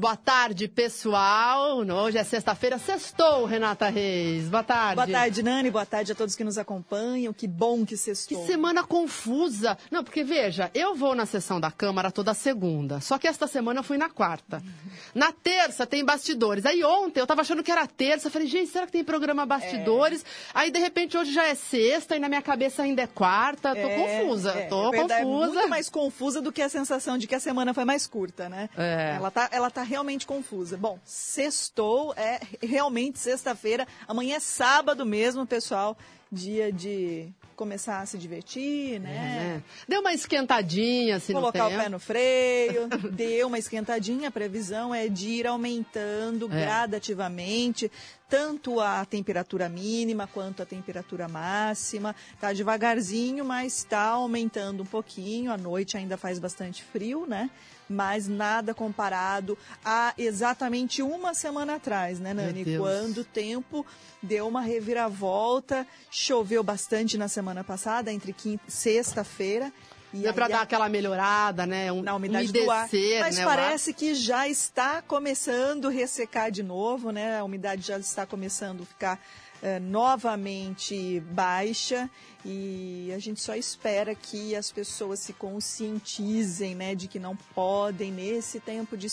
Boa tarde, pessoal. Hoje é sexta-feira. Sextou, Renata Reis. Boa tarde. Boa tarde, Nani. Boa tarde a todos que nos acompanham. Que bom que sextou. Que semana confusa. Não, porque veja, eu vou na sessão da Câmara toda segunda. Só que esta semana eu fui na quarta. Na terça tem bastidores. Aí ontem eu tava achando que era terça. Falei, gente, será que tem programa bastidores? É. Aí de repente hoje já é sexta e na minha cabeça ainda é quarta. Tô é, confusa. É, Tô é confusa. muito mais confusa do que a sensação de que a semana foi mais curta curta, né? É. Ela, tá, ela tá realmente confusa. Bom, sextou, é realmente sexta-feira. Amanhã é sábado mesmo, pessoal. Dia de começar a se divertir, né? É. Deu uma esquentadinha, assim, Colocar o pé no freio, deu uma esquentadinha. A previsão é de ir aumentando é. gradativamente tanto a temperatura mínima quanto a temperatura máxima. Tá devagarzinho, mas está aumentando um pouquinho. À noite ainda faz bastante frio, né? Mas nada comparado a exatamente uma semana atrás, né, Nani? Quando o tempo deu uma reviravolta, choveu bastante na semana passada, entre quinta e sexta-feira. E é para dar aquela melhorada, né? Um, na umidade umedecer, do ar. Mas né, parece que já está começando a ressecar de novo, né? A umidade já está começando a ficar é, novamente baixa e a gente só espera que as pessoas se conscientizem, né? De que não podem, nesse tempo de,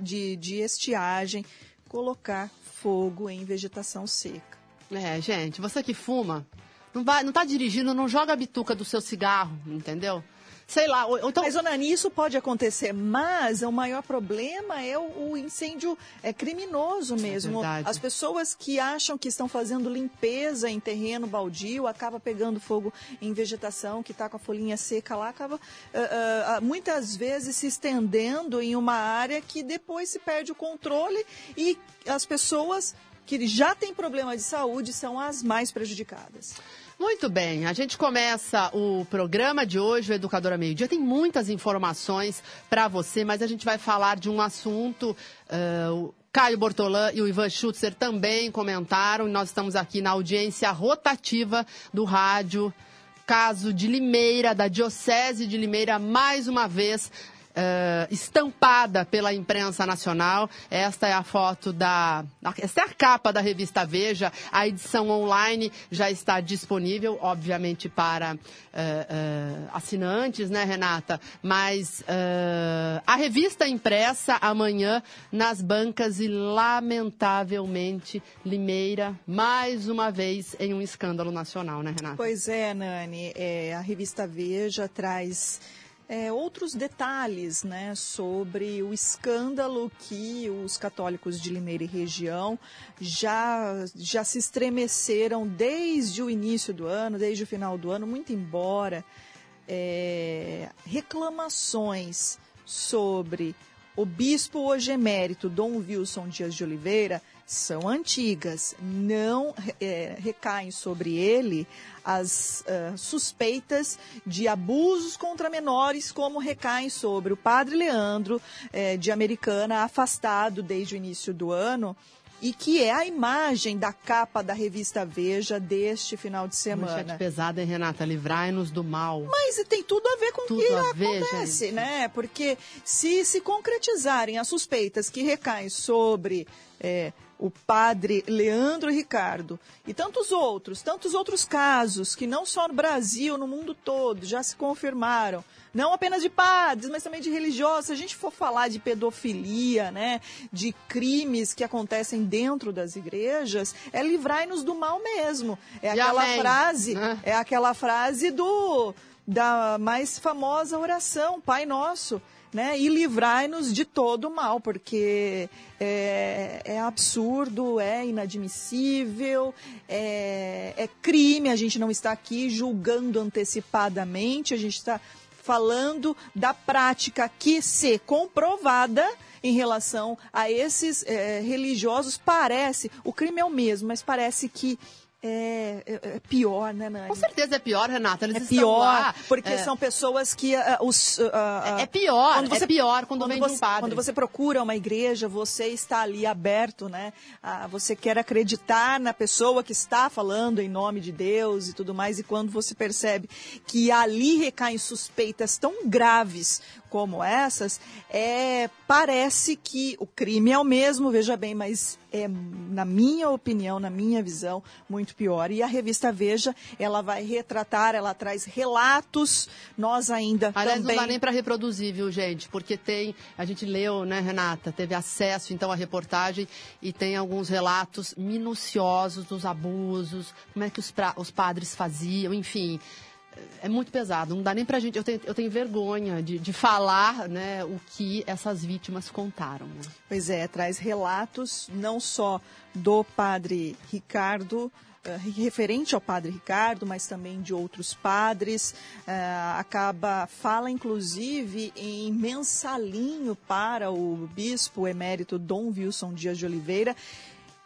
de, de estiagem, colocar fogo em vegetação seca. É, gente, você que fuma, não, vai, não tá dirigindo, não joga a bituca do seu cigarro, entendeu? Sei lá, ou, então... Mas, Onani, isso pode acontecer, mas o maior problema é o, o incêndio é criminoso mesmo. É As pessoas que acham que estão fazendo limpeza em terreno baldio, acaba pegando fogo em vegetação que está com a folhinha seca lá, acaba uh, uh, muitas vezes se estendendo em uma área que depois se perde o controle e as pessoas que já têm problema de saúde são as mais prejudicadas. Muito bem, a gente começa o programa de hoje, o Educadora Meio Dia. Tem muitas informações para você, mas a gente vai falar de um assunto. Uh, o Caio Bortolã e o Ivan Schutzer também comentaram, nós estamos aqui na audiência rotativa do rádio. Caso de Limeira, da Diocese de Limeira, mais uma vez uh, estampada pela imprensa nacional. Esta é a foto da. Esta é a capa da revista Veja. A edição online já está disponível, obviamente, para uh, uh, assinantes, né, Renata? Mas a revista impressa amanhã nas bancas e, lamentavelmente, Limeira, mais uma vez, em um escândalo nacional, né, Renata? Pois é, Nani. É, a revista Veja traz é, outros detalhes né, sobre o escândalo que os católicos de Limeira e região já, já se estremeceram desde o início do ano, desde o final do ano, muito embora é, reclamações sobre o bispo hoje emérito Dom Wilson Dias de Oliveira são antigas, não é, recaem sobre ele as uh, suspeitas de abusos contra menores, como recaem sobre o padre Leandro eh, de Americana, afastado desde o início do ano e que é a imagem da capa da revista Veja deste final de semana. Manchete pesada, hein, Renata? Livrai-nos do mal. Mas tem tudo a ver com o que acontece, né? Porque se se concretizarem as suspeitas que recaem sobre é, o padre Leandro Ricardo e tantos outros, tantos outros casos que não só no Brasil, no mundo todo, já se confirmaram. Não apenas de padres, mas também de religiosos. Se a gente for falar de pedofilia, né, de crimes que acontecem dentro das igrejas, é livrai-nos do mal mesmo. É aquela amém. frase, né? é aquela frase do da mais famosa oração, Pai Nosso né? E livrai-nos de todo o mal, porque é, é, absurdo, é inadmissível, é, é crime. A gente não está aqui julgando antecipadamente, a gente está falando da prática que, se comprovada, em relação a esses é, religiosos, parece, o crime é o mesmo, mas parece que é, é, é, pior, né, Nani? Com certeza é pior, Renata. Eles é pior, lá, porque é... são pessoas que uh, os. Uh, uh, é pior, você, é pior quando, quando vem você, um padre. Quando você procura uma igreja, você está ali aberto, né? você quer acreditar na pessoa que está falando em nome de Deus e tudo mais, e quando você percebe que ali recaem suspeitas tão graves como essas, é, parece que o crime é o mesmo, veja bem, mas é, na minha opinião, na minha visão, muito pior. E a revista Veja, ela vai retratar, ela traz relatos, nós ainda Aliás, também... não dá nem para reproduzir, viu, gente? Porque tem, a gente leu, né, Renata, teve acesso, então, à reportagem e tem alguns relatos minuciosos dos abusos, como é que os, pra, os padres faziam, enfim é muito pesado. Não dá nem pra gente. Eu tenho, eu tenho vergonha de, de falar né, o que essas vítimas contaram. Né? Pois é, traz relatos não só do padre Ricardo. Uh, referente ao padre Ricardo, mas também de outros padres, uh, acaba fala inclusive em mensalinho para o bispo emérito Dom Wilson Dias de Oliveira,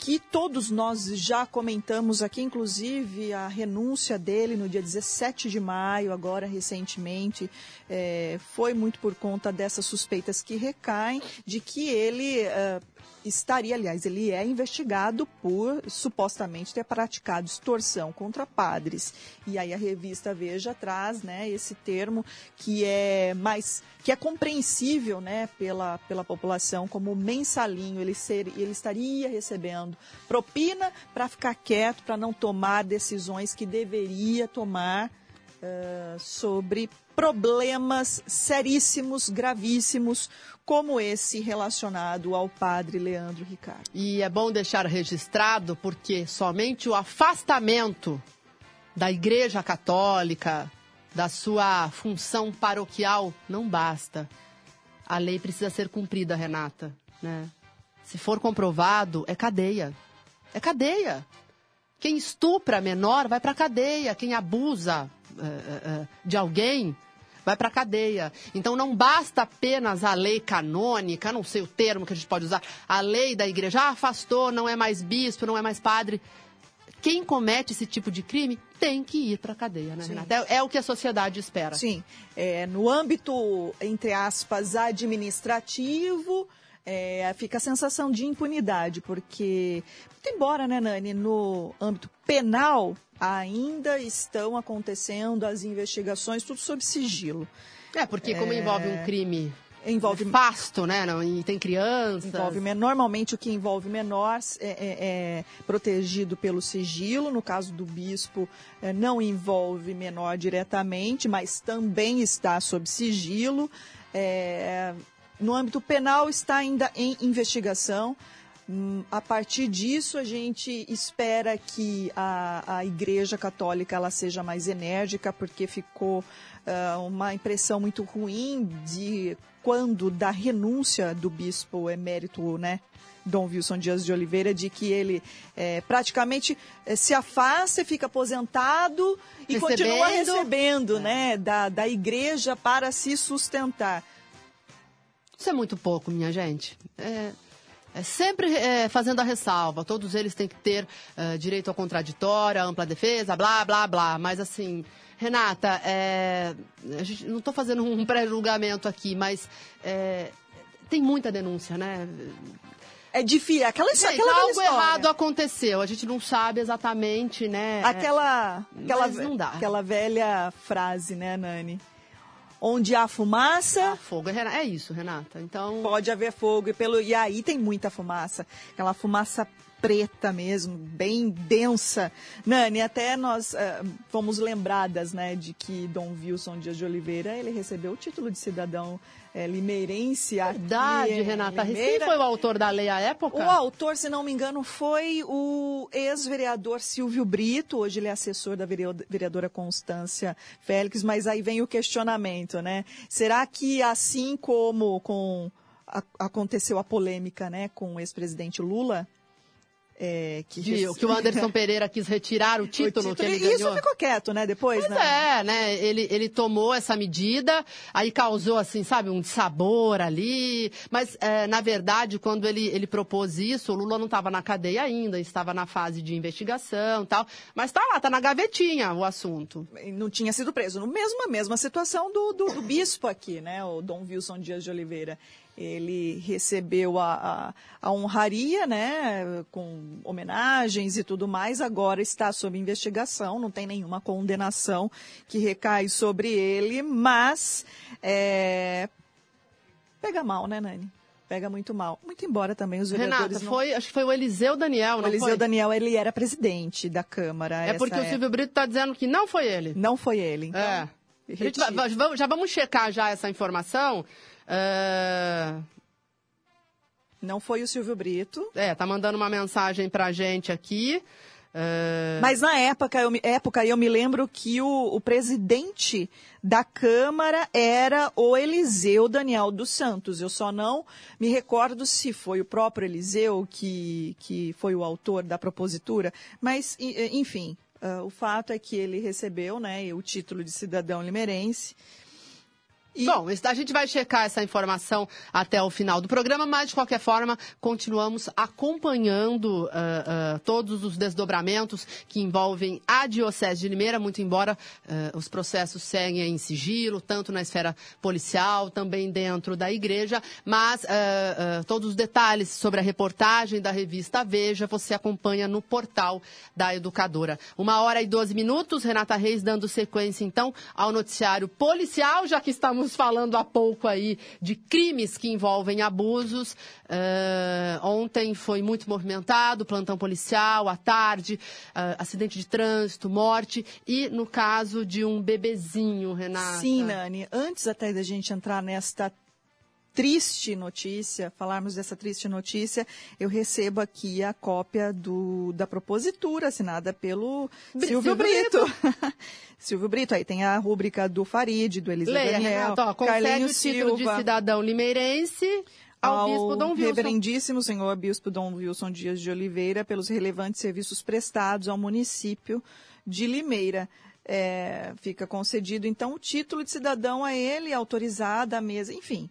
que todos nós já comentamos aqui, inclusive a renúncia dele no dia 17 de maio, agora recentemente, é, foi muito por conta dessas suspeitas que recaem de que ele. Uh, estaria, aliás, ele é investigado por supostamente ter praticado extorsão contra padres. E aí a revista Veja traz, né, esse termo que é mais que é compreensível, né, pela, pela população como mensalinho, ele ser, ele estaria recebendo propina para ficar quieto, para não tomar decisões que deveria tomar uh, sobre problemas seríssimos, gravíssimos, como esse relacionado ao padre Leandro Ricardo. E é bom deixar registrado porque somente o afastamento da Igreja Católica, da sua função paroquial, não basta. A lei precisa ser cumprida, Renata. Né? Se for comprovado, é cadeia. É cadeia. Quem estupra menor vai para cadeia. Quem abusa uh, uh, de alguém vai para a cadeia. Então não basta apenas a lei canônica, não sei o termo que a gente pode usar, a lei da igreja ah, afastou, não é mais bispo, não é mais padre. Quem comete esse tipo de crime tem que ir para a cadeia, né, Sim. Renata? É, é, o que a sociedade espera. Sim. É, no âmbito, entre aspas, administrativo, é, fica a sensação de impunidade, porque, embora, né, Nani, no âmbito penal, ainda estão acontecendo as investigações, tudo sob sigilo. É, porque como é... envolve um crime envolve fasto, né? Não, e tem crianças. Envolve normalmente o que envolve menor é, é, é, protegido pelo sigilo. No caso do bispo, é, não envolve menor diretamente, mas também está sob sigilo. É, no âmbito penal está ainda em investigação. Hum, a partir disso, a gente espera que a, a Igreja Católica ela seja mais enérgica, porque ficou uh, uma impressão muito ruim de quando da renúncia do bispo emérito, né, Dom Wilson Dias de Oliveira, de que ele é, praticamente é, se afasta e fica aposentado e recebendo. continua recebendo, é. né, da, da igreja para se sustentar. Isso é muito pouco, minha gente. É, é sempre é, fazendo a ressalva. Todos eles têm que ter uh, direito ao contraditório, à ampla defesa, blá, blá, blá. Mas, assim, Renata, é, gente, não estou fazendo um pré-julgamento aqui, mas é, tem muita denúncia, né? É difícil. Aquela, Gente, aquela algo errado aconteceu. A gente não sabe exatamente, né? Aquela, aquela, não dá. aquela velha frase, né, Nani? Onde há fumaça. Há fogo. É isso, Renata. Então. Pode haver fogo. E, pelo, e aí tem muita fumaça. Aquela fumaça preta mesmo, bem densa. Nani, até nós uh, fomos lembradas, né, de que Dom Wilson Dias de Oliveira, ele recebeu o título de cidadão é, limeirense. Verdade, aqui, Renata. Quem foi o autor da lei à época? O autor, se não me engano, foi o ex-vereador Silvio Brito. Hoje ele é assessor da vereadora Constância Félix, mas aí vem o questionamento, né? Será que assim como com aconteceu a polêmica, né, com o ex-presidente Lula, é, que, de, que o Anderson Pereira quis retirar o título, o título que ele ganhou. Isso ficou quieto, né? Depois, pois né? é, né? Ele, ele tomou essa medida, aí causou, assim, sabe, um sabor ali. Mas, é, na verdade, quando ele, ele propôs isso, o Lula não estava na cadeia ainda, estava na fase de investigação e tal. Mas está lá, está na gavetinha o assunto. Não tinha sido preso. No mesmo, a mesma situação do, do, do bispo aqui, né? O Dom Wilson Dias de Oliveira ele recebeu a, a, a, honraria, né, com homenagens e tudo mais, agora está sob investigação, não tem nenhuma condenação que recai sobre ele, mas é, pega mal, né, Nani? Pega muito mal. Muito embora também os vereadores Renata, foi, acho que foi o Eliseu Daniel, não O Eliseu foi? Daniel, ele era presidente da Câmara. É porque o Silvio Brito está dizendo que não foi ele. Não foi ele, então... É. Vai, já vamos checar já essa informação. Uh... Não foi o Silvio Brito. É, tá mandando uma mensagem pra gente aqui. Uh... Mas na época eu, me, época, eu me lembro que o, o, presidente da Câmara era o Eliseu Daniel dos Santos. Eu só não me recordo se foi o próprio Eliseu que, que foi o autor da propositura. Mas, enfim, uh, o fato é que ele recebeu né, o título de cidadão limerense. E... Bom, a gente vai checar essa informação até o final do programa, mas de qualquer forma continuamos acompanhando uh, uh, todos os desdobramentos que envolvem a Diocese de Limeira, muito embora uh, os processos seguem em sigilo, tanto na esfera policial, também dentro da igreja, mas todos os detalhes sobre a reportagem da revista Veja você acompanha no portal da Educadora. Uma hora e doze minutos, Renata Reis dando sequência então ao noticiário policial, já que estamos estávamos falando há pouco aí de crimes que envolvem abusos. Uh, ontem foi muito movimentado, plantão policial, à tarde, uh, acidente de trânsito, morte e no caso de um bebezinho, Renata. Sim, Nani. Antes até da gente entrar nesta triste notícia, falarmos dessa triste notícia, eu recebo aqui a cópia do, da propositura assinada pelo Silvio, Silvio Brito. Silvio Brito, aí tem a rúbrica do Farid, do Eliseu Leia, Daniel, Renato, ó, Carlinhos o título Silva, de cidadão limeirense ao, Bispo Dom Wilson. reverendíssimo senhor Bispo Dom Wilson Dias de Oliveira pelos relevantes serviços prestados ao município de Limeira. É, fica concedido, então, o título de cidadão a ele, autorizado à mesa, enfim.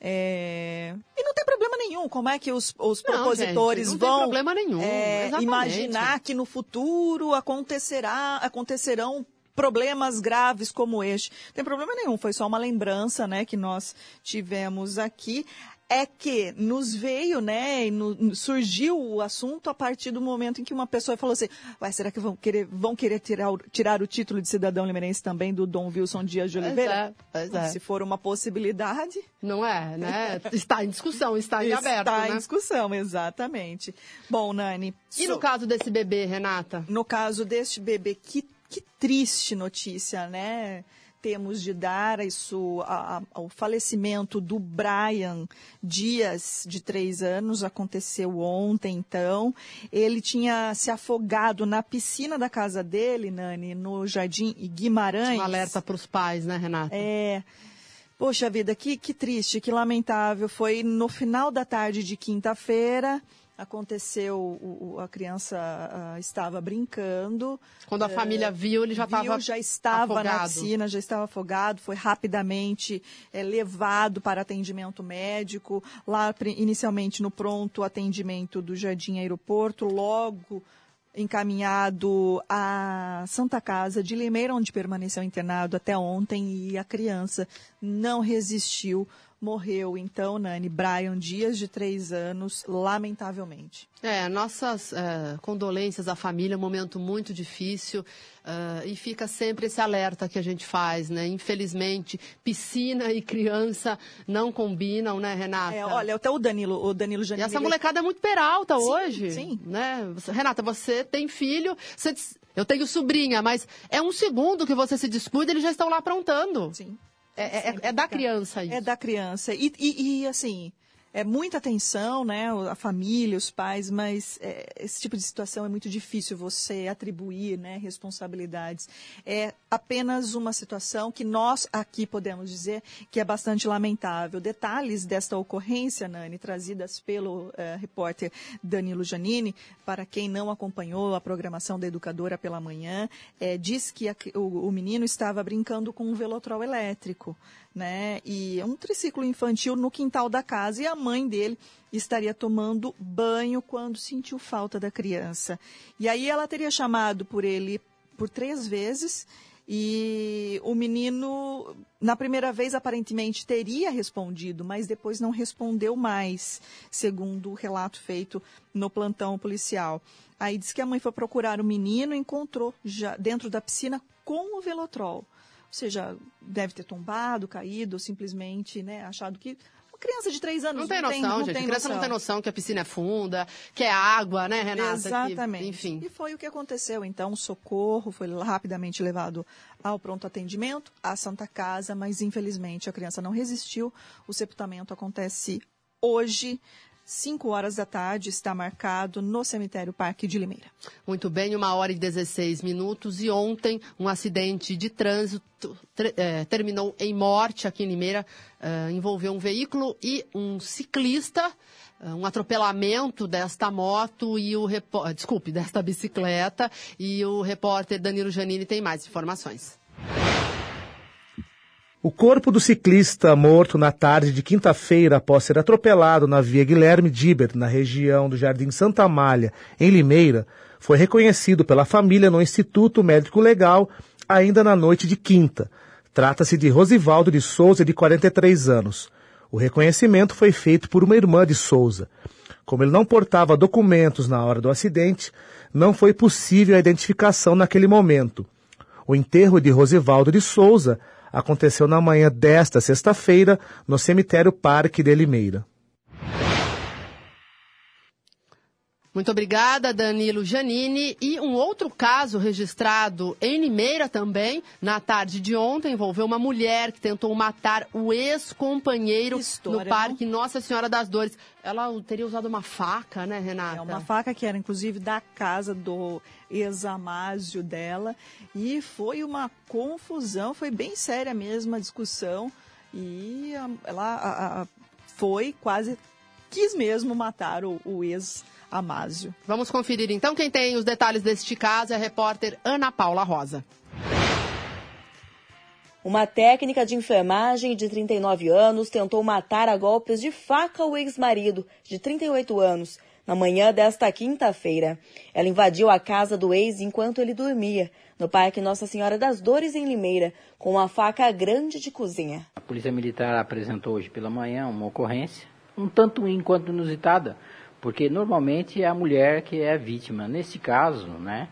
É... E não tem problema nenhum. Como é que os, os não, propositores gente, vão problema nenhum, é, imaginar que no futuro acontecerá, acontecerão problemas graves como este? Não tem problema nenhum. Foi só uma lembrança, né, que nós tivemos aqui é que nos veio, né, no, surgiu o assunto a partir do momento em que uma pessoa falou assim, Ué, será que vão querer, vão querer tirar, tirar o título de cidadão limeirense também do Dom Wilson Dias de Oliveira? Pois é, pois é. Se for uma possibilidade... Não é, né? Está em discussão, está em aberto, Está né? em discussão, exatamente. Bom, Nani... E so... no caso desse bebê, Renata? No caso deste bebê, que, que triste notícia, né? Temos de dar isso a, a, ao falecimento do Brian Dias, de três anos, aconteceu ontem, então. Ele tinha se afogado na piscina da casa dele, Nani, no Jardim Guimarães. Um alerta para os pais, né, Renata? É. Poxa vida, que, que triste, que lamentável. Foi no final da tarde de quinta-feira. Aconteceu, o, a criança uh, estava brincando. Quando a uh, família viu, ele já estava já estava afogado. na piscina, já estava afogado, foi rapidamente é, levado para atendimento médico. Lá, inicialmente, no pronto atendimento do Jardim Aeroporto, logo encaminhado à Santa Casa de Limeira, onde permaneceu internado até ontem, e a criança não resistiu morreu então, Nani, Brian Dias, de três anos, lamentavelmente. É, nossas é, condolências à família, um momento muito difícil. Uh, e fica sempre esse alerta que a gente faz, né? Infelizmente, piscina e criança não combinam, né, Renata? É, olha, até o Danilo, o Danilo Janine... E essa molecada é muito peralta sim, hoje. Sim, né? Renata, você tem filho, você... eu tenho sobrinha, mas é um segundo que você se descuida, eles já estão lá aprontando. Sim. É, é, é, da criança isso. É da criança. E, e, e assim, é muita atenção, né? A família, os pais, mas é, esse tipo de situação é muito difícil você atribuir, né? Responsabilidades. É apenas uma situação que nós aqui podemos dizer que é bastante lamentável. Detalhes desta ocorrência, Nani, trazidas pelo é, repórter Danilo Janini, para quem não acompanhou a programação da educadora pela manhã, é, diz que a, o, o menino estava brincando com um velotrol elétrico né? E um triciclo infantil no quintal da casa e a mãe dele estaria tomando banho quando sentiu falta da criança. E aí ela teria chamado por ele por três vezes e o menino, na primeira vez, aparentemente teria respondido, mas depois não respondeu mais, segundo o relato feito no plantão policial. Aí diz que a mãe foi procurar o menino e encontrou já dentro da piscina com o velotrol seja, deve ter tombado, caído, simplesmente, né, achado que uma criança de três anos não tem noção, não gente. Tem criança noção. não tem noção que a piscina é funda, que é água, né, Renata? Exatamente. Que, enfim. E foi o que aconteceu. Então, o socorro foi rapidamente levado ao pronto atendimento, à Santa Casa, mas infelizmente a criança não resistiu. O sepultamento acontece hoje 5 horas da tarde, está marcado no cemitério Parque de Limeira. Muito bem, uma hora e 16 minutos. E ontem, um acidente de trânsito é, terminou em morte aqui em Limeira. É, envolveu um veículo e um ciclista. É, um atropelamento desta moto e o desculpe, desta bicicleta. E o repórter Danilo Janini tem mais informações. O corpo do ciclista morto na tarde de quinta-feira após ser atropelado na via Guilherme Diber, na região do Jardim Santa Amália, em Limeira, foi reconhecido pela família no Instituto Médico Legal ainda na noite de quinta. Trata-se de Rosivaldo de Souza, de 43 anos. O reconhecimento foi feito por uma irmã de Souza. Como ele não portava documentos na hora do acidente, não foi possível a identificação naquele momento. O enterro de Rosivaldo de Souza aconteceu na manhã desta sexta-feira no cemitério Parque de Limeira. Muito obrigada, Danilo Janini. E um outro caso registrado em Limeira também, na tarde de ontem, envolveu uma mulher que tentou matar o ex-companheiro no Parque Nossa Senhora das Dores. Ela teria usado uma faca, né, Renata? É uma faca que era, inclusive, da casa do ex-amásio dela. E foi uma confusão, foi bem séria mesmo a discussão. E ela a, a, foi quase, quis mesmo matar o, o ex-amásio Amásio. Vamos conferir então quem tem os detalhes deste caso é a repórter Ana Paula Rosa. Uma técnica de enfermagem de 39 anos tentou matar a golpes de faca o ex-marido, de 38 anos, na manhã desta quinta-feira. Ela invadiu a casa do ex enquanto ele dormia, no Parque Nossa Senhora das Dores, em Limeira, com uma faca grande de cozinha. A Polícia Militar apresentou hoje pela manhã uma ocorrência, um tanto enquanto inusitada, porque normalmente é a mulher que é a vítima. Nesse caso, né,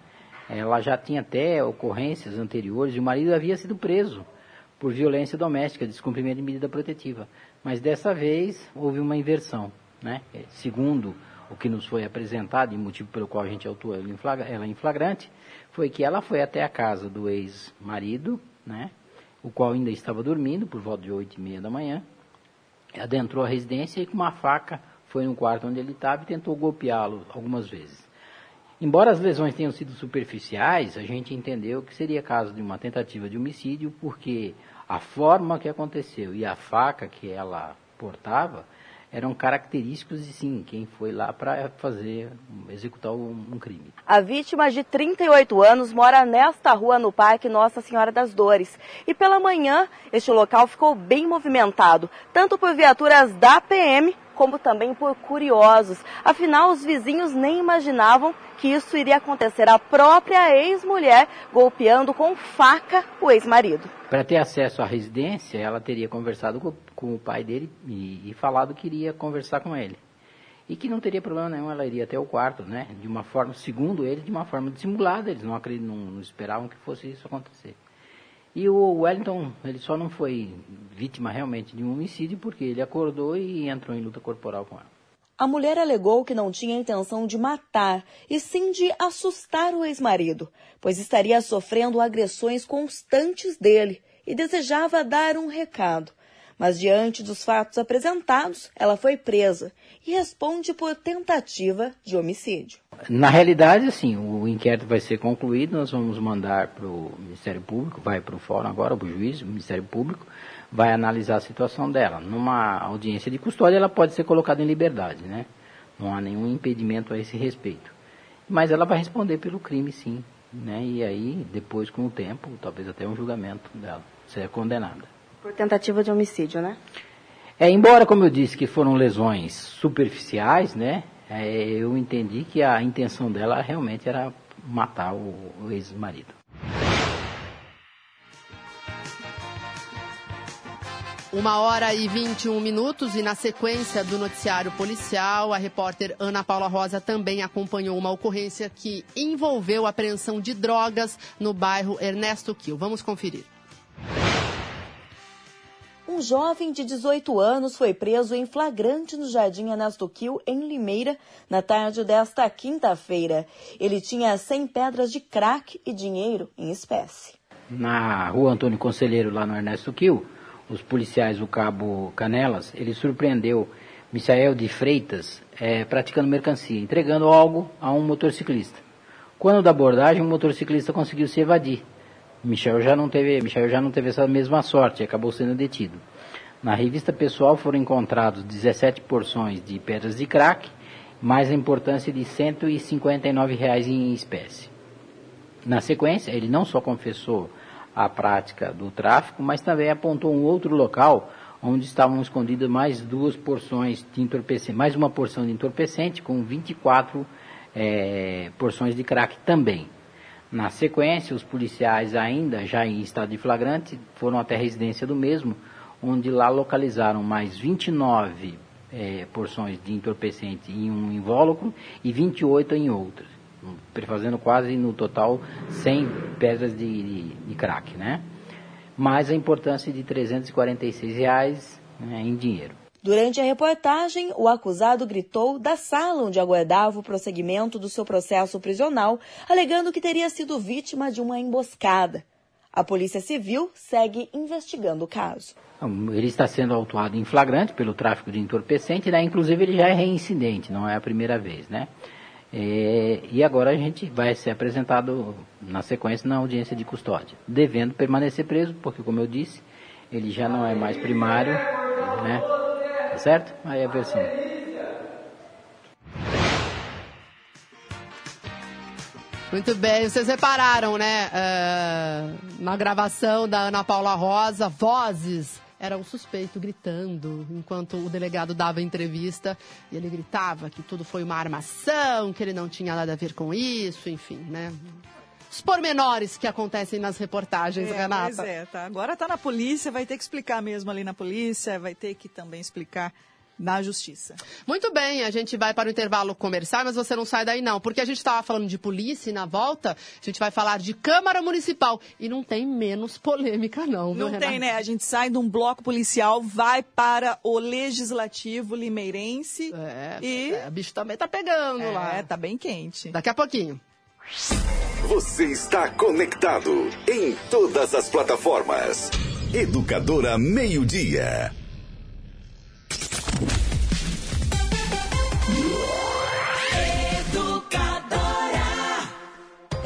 ela já tinha até ocorrências anteriores e o marido havia sido preso por violência doméstica, descumprimento de medida protetiva. Mas dessa vez houve uma inversão, né? Segundo o que nos foi apresentado e motivo pelo qual a gente autuou ela em flagrante, foi que ela foi até a casa do ex-marido, né? O qual ainda estava dormindo por volta de oito e meia da manhã, adentrou a residência e com uma faca foi no quarto onde ele estava e tentou golpeá-lo algumas vezes. Embora as lesões tenham sido superficiais, a gente entendeu que seria caso de uma tentativa de homicídio, porque a forma que aconteceu e a faca que ela portava eram característicos de sim, quem foi lá para fazer, executar um, um, crime. A vítima de 38 anos mora nesta rua no Parque Nossa Senhora das Dores. E pela manhã, este local ficou bem movimentado, tanto por viaturas da PM como também por curiosos. Afinal, os vizinhos nem imaginavam que isso iria acontecer. A própria ex-mulher golpeando com faca o ex-marido. Para ter acesso à residência, ela teria conversado com, o pai dele e, e, falado que iria conversar com ele. E que não teria problema nenhum, ela iria até o quarto, né? De uma forma, segundo ele, de uma forma dissimulada. Eles não, não, não esperavam que fosse isso acontecer. E o Wellington, ele só não foi vítima realmente de um homicídio porque ele acordou e entrou em luta corporal com ela. A mulher alegou que não tinha intenção de matar, e sim de assustar o ex-marido, pois estaria sofrendo agressões constantes dele e desejava dar um recado. Mas diante dos fatos apresentados, ela foi presa e responde por tentativa de homicídio. Na realidade, assim, o inquérito vai ser concluído, nós vamos mandar para o Ministério Público, vai para o fórum agora, para o juiz, o Ministério Público, vai analisar a situação dela. Numa audiência de custódia, ela pode ser colocada em liberdade, né? Não há nenhum impedimento a esse respeito. Mas ela vai responder pelo crime, sim, né? E aí, depois, com o tempo, talvez até um julgamento dela, ser condenada. Por tentativa de homicídio, né? É, embora, como eu disse, que foram lesões superficiais, né? É, eu entendi que a intenção dela realmente era matar o, o ex-marido. Uma hora e 21 minutos e na sequência do noticiário policial, a repórter Ana Paula Rosa também acompanhou uma ocorrência que envolveu a apreensão de drogas no bairro Ernesto Quil. Vamos conferir. Um jovem de 18 anos foi preso em flagrante no Jardim Ernesto Quil, em Limeira, na tarde desta quinta-feira. Ele tinha 100 pedras de crack e dinheiro em espécie. Na rua Antônio Conselheiro, lá no Ernesto Quil, os policiais do Cabo Canelas, ele surpreendeu Michael de Freitas é, praticando mercancia, entregando algo a um motociclista. Quando da abordagem, o motociclista conseguiu se evadir. Michel já não teve, Michel já não teve essa mesma sorte, acabou sendo detido. Na revista pessoal foram encontrados 17 porções de pedras de crack, mais a importância de 159 reais em espécie. Na sequência, ele não só confessou a prática do tráfico, mas também apontou um outro local onde estavam escondidas mais duas porções de entorpecente, mais uma porção de entorpecente com 24 é, porções de crack também. Na sequência, os policiais, ainda já em estado de flagrante, foram até a residência do mesmo, onde lá localizaram mais 29 é, porções de entorpecente em um invólucro e 28 em outras, fazendo quase no total 100 pedras de, de, de crack, né? Mais a importância de 346 reais né, em dinheiro. Durante a reportagem, o acusado gritou da sala onde aguardava o prosseguimento do seu processo prisional, alegando que teria sido vítima de uma emboscada. A Polícia Civil segue investigando o caso. Ele está sendo autuado em flagrante pelo tráfico de entorpecente, né? inclusive ele já é reincidente, não é a primeira vez. Né? É, e agora a gente vai ser apresentado na sequência na audiência de custódia, devendo permanecer preso, porque, como eu disse, ele já não é mais primário. Né? Tá certo? Aí a versão. Muito bem, vocês repararam, né? Uh, na gravação da Ana Paula Rosa, vozes. Era o suspeito gritando enquanto o delegado dava entrevista e ele gritava que tudo foi uma armação, que ele não tinha nada a ver com isso, enfim, né? Os pormenores que acontecem nas reportagens, é, Renata. Pois é, tá. Agora tá na polícia, vai ter que explicar mesmo ali na polícia, vai ter que também explicar na justiça. Muito bem, a gente vai para o intervalo comercial, mas você não sai daí não, porque a gente estava falando de polícia e na volta a gente vai falar de Câmara Municipal e não tem menos polêmica não, viu, Não Renata? tem, né? A gente sai de um bloco policial, vai para o Legislativo Limeirense é, e... É, o bicho também tá pegando é, lá. É, tá bem quente. Daqui a pouquinho. Você está conectado em todas as plataformas. Educadora Meio Dia.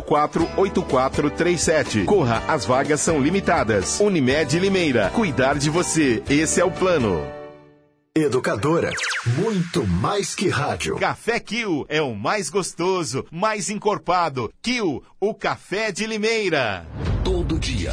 8437. Corra, as vagas são limitadas. Unimed Limeira. Cuidar de você. Esse é o plano. Educadora, muito mais que rádio. Café Kill é o mais gostoso, mais encorpado. Kill, o café de Limeira. Todo dia,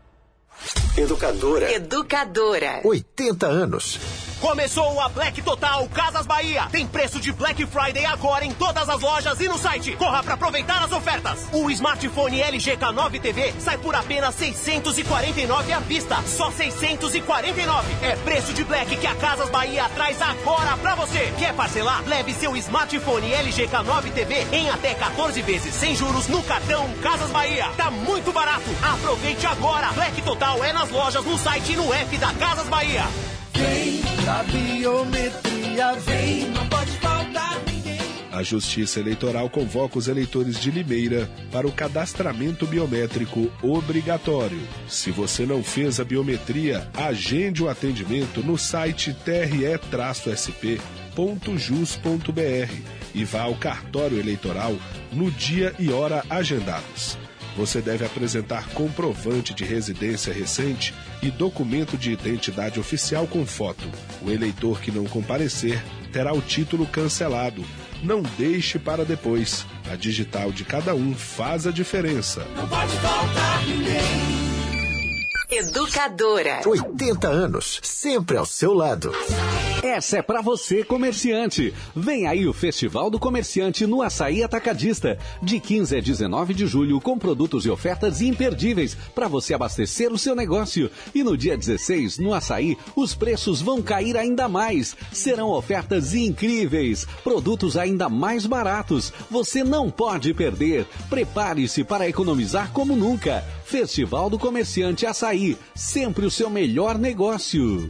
Educadora. Educadora. 80 anos. Começou a Black Total Casas Bahia. Tem preço de Black Friday agora em todas as lojas e no site. Corra para aproveitar as ofertas. O smartphone LG K9 TV sai por apenas 649 à vista. Só 649. É preço de Black que a Casas Bahia traz agora para você. Quer parcelar? Leve seu smartphone LG K9 TV em até 14 vezes sem juros no cartão Casas Bahia. Tá muito barato. Aproveite agora. Black Total é nas lojas, no site e no app da Casas Bahia. Vem, a biometria vem, não pode faltar ninguém. A Justiça Eleitoral convoca os eleitores de Limeira para o cadastramento biométrico obrigatório. Se você não fez a biometria, agende o atendimento no site tre-sp.jus.br e vá ao cartório eleitoral no dia e hora agendados. Você deve apresentar comprovante de residência recente e documento de identidade oficial com foto. O eleitor que não comparecer terá o título cancelado. Não deixe para depois. A digital de cada um faz a diferença. Não pode faltar ninguém. Educadora. 80 anos, sempre ao seu lado. Essa é para você, comerciante. Vem aí o Festival do Comerciante no Açaí Atacadista, de 15 a 19 de julho, com produtos e ofertas imperdíveis para você abastecer o seu negócio. E no dia 16, no Açaí, os preços vão cair ainda mais. Serão ofertas incríveis, produtos ainda mais baratos. Você não pode perder. Prepare-se para economizar como nunca. Festival do Comerciante Açaí, sempre o seu melhor negócio.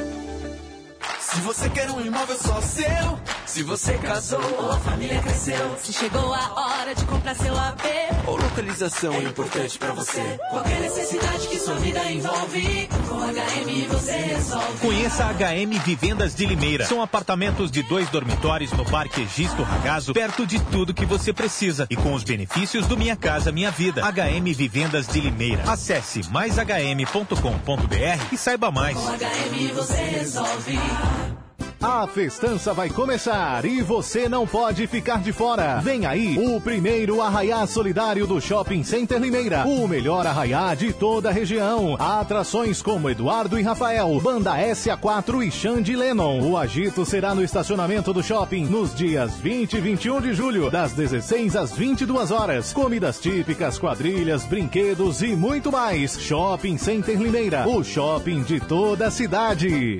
Se você quer um imóvel só seu, se você casou ou a família cresceu, se chegou a hora de comprar seu AP, ou localização é importante para você. Qualquer necessidade que sua vida envolve, com HM você resolve. Conheça a HM Vivendas de Limeira. São apartamentos de dois dormitórios no Parque Egisto Ragazo, perto de tudo que você precisa e com os benefícios do Minha Casa Minha Vida. HM Vivendas de Limeira. Acesse maishm.com.br e saiba mais. Com HM você resolve. A festança vai começar e você não pode ficar de fora. Vem aí o primeiro Arraiá Solidário do Shopping Center Limeira. O melhor arraiá de toda a região. Atrações como Eduardo e Rafael, Banda SA4 e Xande Lennon. O agito será no estacionamento do shopping nos dias 20 e 21 de julho, das 16 às 22 horas. Comidas típicas, quadrilhas, brinquedos e muito mais. Shopping Center Limeira, o shopping de toda a cidade.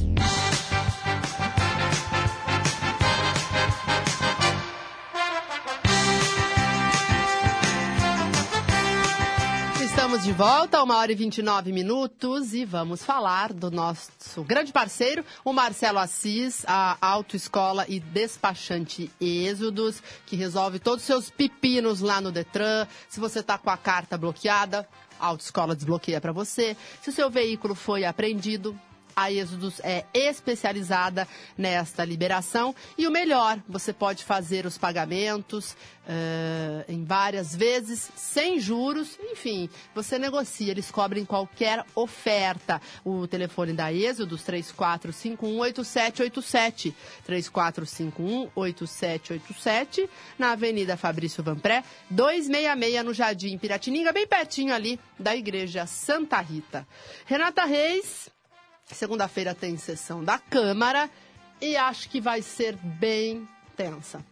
Volta, uma hora e 29 minutos, e vamos falar do nosso grande parceiro, o Marcelo Assis, a autoescola e despachante Êxodos, que resolve todos os seus pepinos lá no Detran. Se você está com a carta bloqueada, a autoescola desbloqueia para você. Se o seu veículo foi apreendido, a Êxodos é especializada nesta liberação. E o melhor, você pode fazer os pagamentos uh, em várias vezes, sem juros, enfim, você negocia, eles cobrem qualquer oferta. O telefone da Êxodos, 34518787, 34518787, na Avenida Fabrício Vanpré, 266 no Jardim Piratininga, bem pertinho ali da Igreja Santa Rita. Renata Reis, Segunda-feira tem sessão da Câmara e acho que vai ser bem tensa.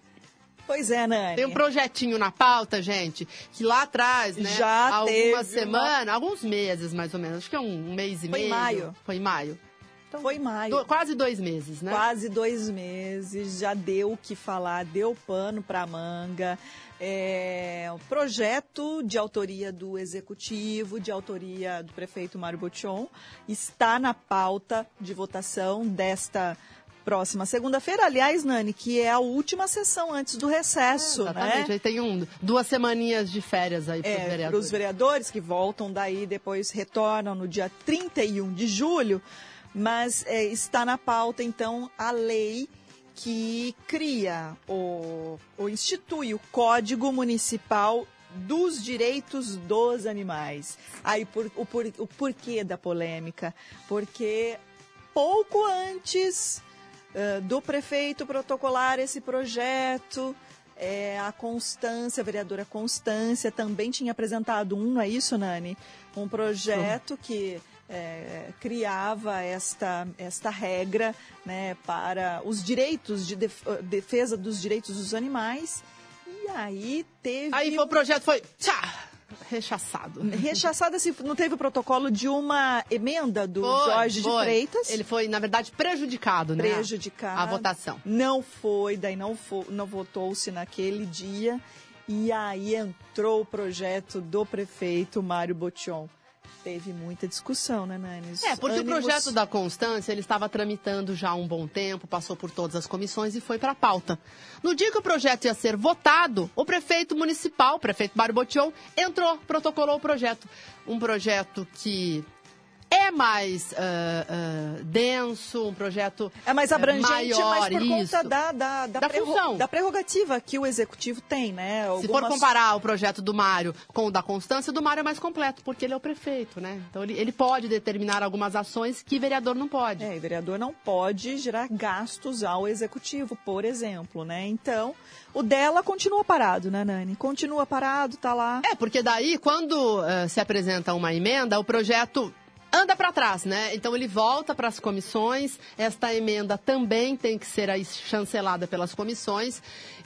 Pois é, Nani. Tem um projetinho na pauta, gente, que lá atrás, né? Já algumas teve semanas, uma... alguns meses mais ou menos, acho que é um mês e Foi meio. em maio. Foi em maio. Então, Foi em maio. Do, quase dois meses, né? Quase dois meses, já deu o que falar, deu pano para manga. É, um projeto de autoria do Executivo, de autoria do prefeito Mário Botion, está na pauta de votação desta próxima segunda-feira, aliás, Nani, que é a última sessão antes do recesso, é, exatamente. né? Aí tem um, duas semaninhas de férias aí para os é, vereadores. Para os vereadores que voltam daí, depois retornam no dia 31 de julho, mas é, está na pauta, então, a lei que cria ou, ou institui o Código Municipal dos Direitos dos Animais. Aí por, o, por, o porquê da polêmica? Porque pouco antes uh, do prefeito protocolar esse projeto, é, a Constância, a vereadora Constância, também tinha apresentado um, não é isso, Nani? Um projeto que é, criava esta, esta regra né, para os direitos de def defesa dos direitos dos animais. E aí teve. Aí o projeto foi. Tchá! Rechaçado. Rechaçado, assim, não teve o protocolo de uma emenda do foi, Jorge foi. de Freitas. Ele foi, na verdade, prejudicado, né? Prejudicado. A votação. Não foi, daí não, foi, não votou-se naquele dia. E aí entrou o projeto do prefeito Mário Botion teve muita discussão, né, Nani? É, porque Ânimos... o projeto da Constância, ele estava tramitando já há um bom tempo, passou por todas as comissões e foi para a pauta. No dia que o projeto ia ser votado, o prefeito municipal, o prefeito Mário Botion, entrou, protocolou o projeto. Um projeto que é mais uh, uh, denso, um projeto é mais abrangente, maior, mas por isso. conta da, da, da, da função, da prerrogativa que o executivo tem, né? Algumas... Se for comparar o projeto do Mário com o da Constância, o do Mário é mais completo, porque ele é o prefeito, né? Então ele, ele pode determinar algumas ações que vereador não pode. É, e vereador não pode gerar gastos ao executivo, por exemplo, né? Então, o dela continua parado, né, Nani? Continua parado, tá lá. É, porque daí, quando uh, se apresenta uma emenda, o projeto anda para trás, né? Então ele volta para as comissões. Esta emenda também tem que ser chancelada pelas comissões.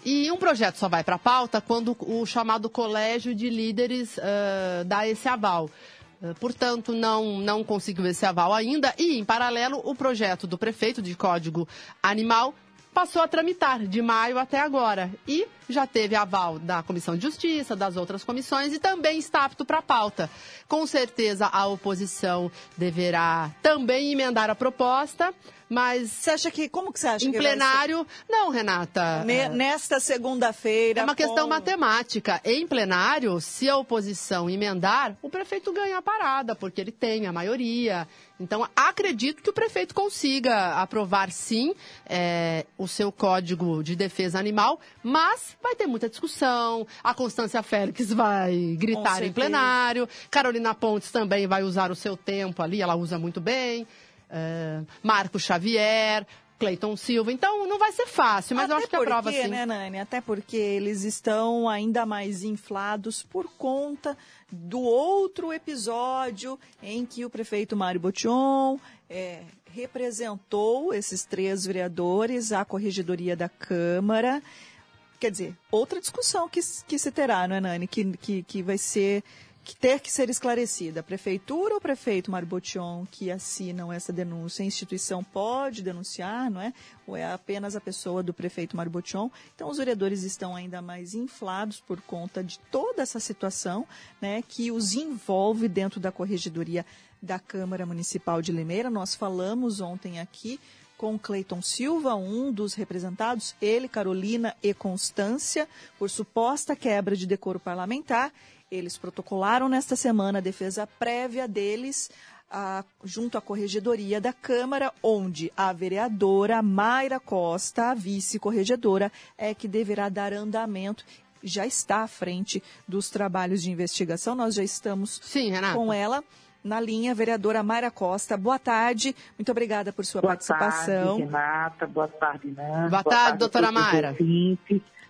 E um projeto só vai para a pauta quando o chamado colégio de líderes uh, dá esse aval. Portanto, não, não conseguiu esse aval ainda. E, em paralelo, o projeto do prefeito de Código Animal passou a tramitar de maio até agora. E já teve aval da Comissão de Justiça, das outras comissões e também está apto para pauta. Com certeza a oposição deverá também emendar a proposta, mas você acha que como que você acha em que plenário? Não, Renata. Ne, nesta segunda-feira. É uma com... questão matemática. Em plenário, se a oposição emendar, o prefeito ganha a parada, porque ele tem a maioria. Então, acredito que o prefeito consiga aprovar, sim, é, o seu código de defesa animal, mas vai ter muita discussão. A Constância Félix vai gritar em plenário. Carolina Pontes também vai usar o seu tempo ali, ela usa muito bem. É, Marco Xavier, Cleiton Silva. Então, não vai ser fácil, mas Até eu acho que porque, a prova sim. né, Nani? Até porque eles estão ainda mais inflados por conta do outro episódio em que o prefeito Mário Botion é, representou esses três vereadores à corregedoria da Câmara. Quer dizer, outra discussão que, que se terá, não é, Nani? Que, que, que vai ser que ter que ser esclarecida. A prefeitura ou o prefeito Mário Botion que assinam essa denúncia, a instituição pode denunciar, não é? Ou é apenas a pessoa do prefeito Mário Botion? Então, os vereadores estão ainda mais inflados por conta de toda essa situação, né, que os envolve dentro da corregedoria da Câmara Municipal de Limeira. Nós falamos ontem aqui com Cleiton Silva, um dos representados, ele, Carolina e Constância, por suposta quebra de decoro parlamentar. Eles protocolaram nesta semana a defesa prévia deles a, junto à corregedoria da Câmara, onde a vereadora Mayra Costa, a vice-corregedora, é que deverá dar andamento. Já está à frente dos trabalhos de investigação. Nós já estamos Sim, com ela na linha, vereadora Mayra Costa. Boa tarde, muito obrigada por sua boa participação. Boa tarde, Renata. Boa tarde, Nanda. Boa, boa tarde, tarde, doutora Mayra.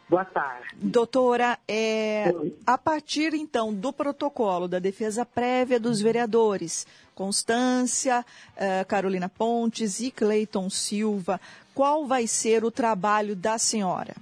Boa tarde. Doutora, é, a partir então do protocolo da defesa prévia dos vereadores, Constância, uh, Carolina Pontes e Cleiton Silva, qual vai ser o trabalho da senhora?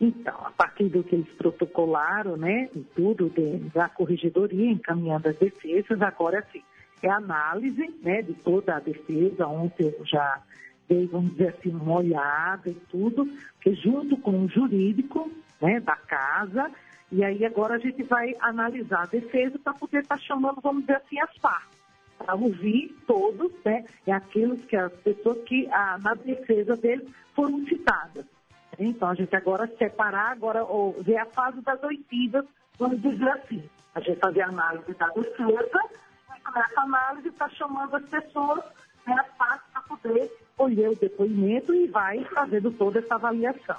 Então, a partir do que eles protocolaram, né, e tudo da corregedoria, encaminhando as defesas, agora sim, é análise, né, de toda a defesa. Ontem eu já dei, vamos dizer assim, uma olhada e tudo, que junto com o jurídico né, da casa, e aí agora a gente vai analisar a defesa para poder estar tá chamando, vamos dizer assim, as partes, para ouvir todos, né, é aqueles que as pessoas que a, na defesa deles foram citadas. Então a gente agora separar, agora ou, ver a fase das oitivas, vamos dizer assim. A gente fazer a análise da defesa, e com essa análise está chamando as pessoas, né, para poder colher o depoimento e vai fazendo toda essa avaliação.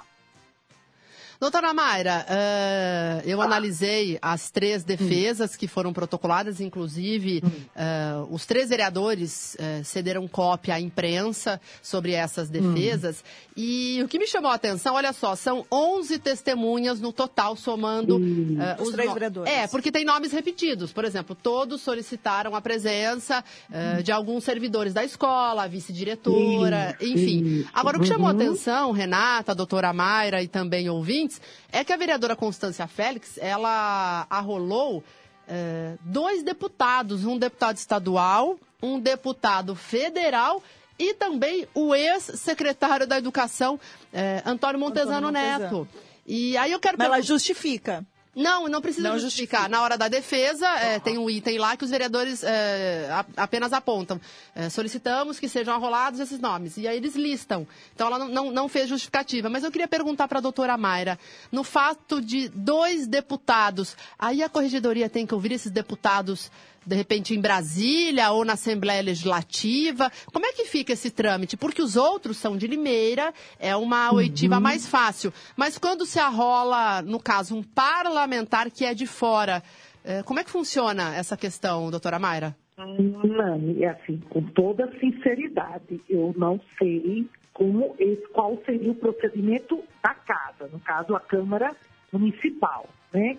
Doutora Mayra, uh, eu ah. analisei as três defesas hum. que foram protocoladas, inclusive hum. uh, os três vereadores uh, cederam cópia à imprensa sobre essas hum. defesas. Hum. E o que me chamou a atenção, olha só, são 11 testemunhas no total, somando os, os três vereadores. É, porque tem nomes repetidos. Por exemplo, todos solicitaram a presença hum. de alguns servidores da escola, a vice-diretora, enfim. Agora, o que chamou a uhum. atenção, Renata, doutora Mayra e também ouvintes, ouvintes, é que a vereadora Constância Félix, ela arrolou é, dois deputados, um deputado estadual, um deputado federal e também o ex-secretário da Educação, é, Antônio Montezano Antônio Neto. E aí eu quero Mas ela justifica. Não, não precisa não justificar. Justifica. Na hora da defesa, é, tem um item lá que os vereadores é, a, apenas apontam. É, solicitamos que sejam arrolados esses nomes. E aí eles listam. Então ela não, não, não fez justificativa. Mas eu queria perguntar para a doutora Mayra, no fato de dois deputados, aí a corregedoria tem que ouvir esses deputados de repente em Brasília ou na Assembleia Legislativa? Como é que fica esse trâmite? Porque os outros são de Limeira, é uma oitiva uhum. mais fácil. Mas quando se arrola, no caso, um parlamentar que é de fora, eh, como é que funciona essa questão, doutora Mayra? Não, é assim, com toda sinceridade, eu não sei como qual seria o procedimento da casa, no caso a Câmara Municipal, né?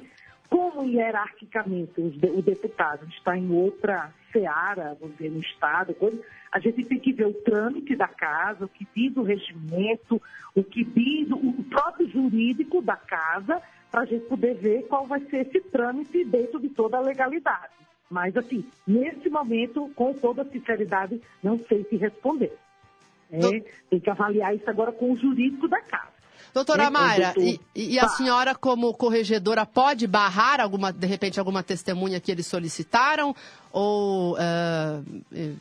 Como hierarquicamente o deputado está em outra seara, vamos dizer, no Estado, a gente tem que ver o trâmite da casa, o que diz o regimento, o que diz o próprio jurídico da casa, para a gente poder ver qual vai ser esse trâmite dentro de toda a legalidade. Mas, assim, nesse momento, com toda sinceridade, não sei se responder. É, tem que avaliar isso agora com o jurídico da casa. Doutora? Mayra, Doutor- e, e a senhora, como corregedora, pode barrar alguma, de repente, alguma testemunha que eles solicitaram? Ou, eh,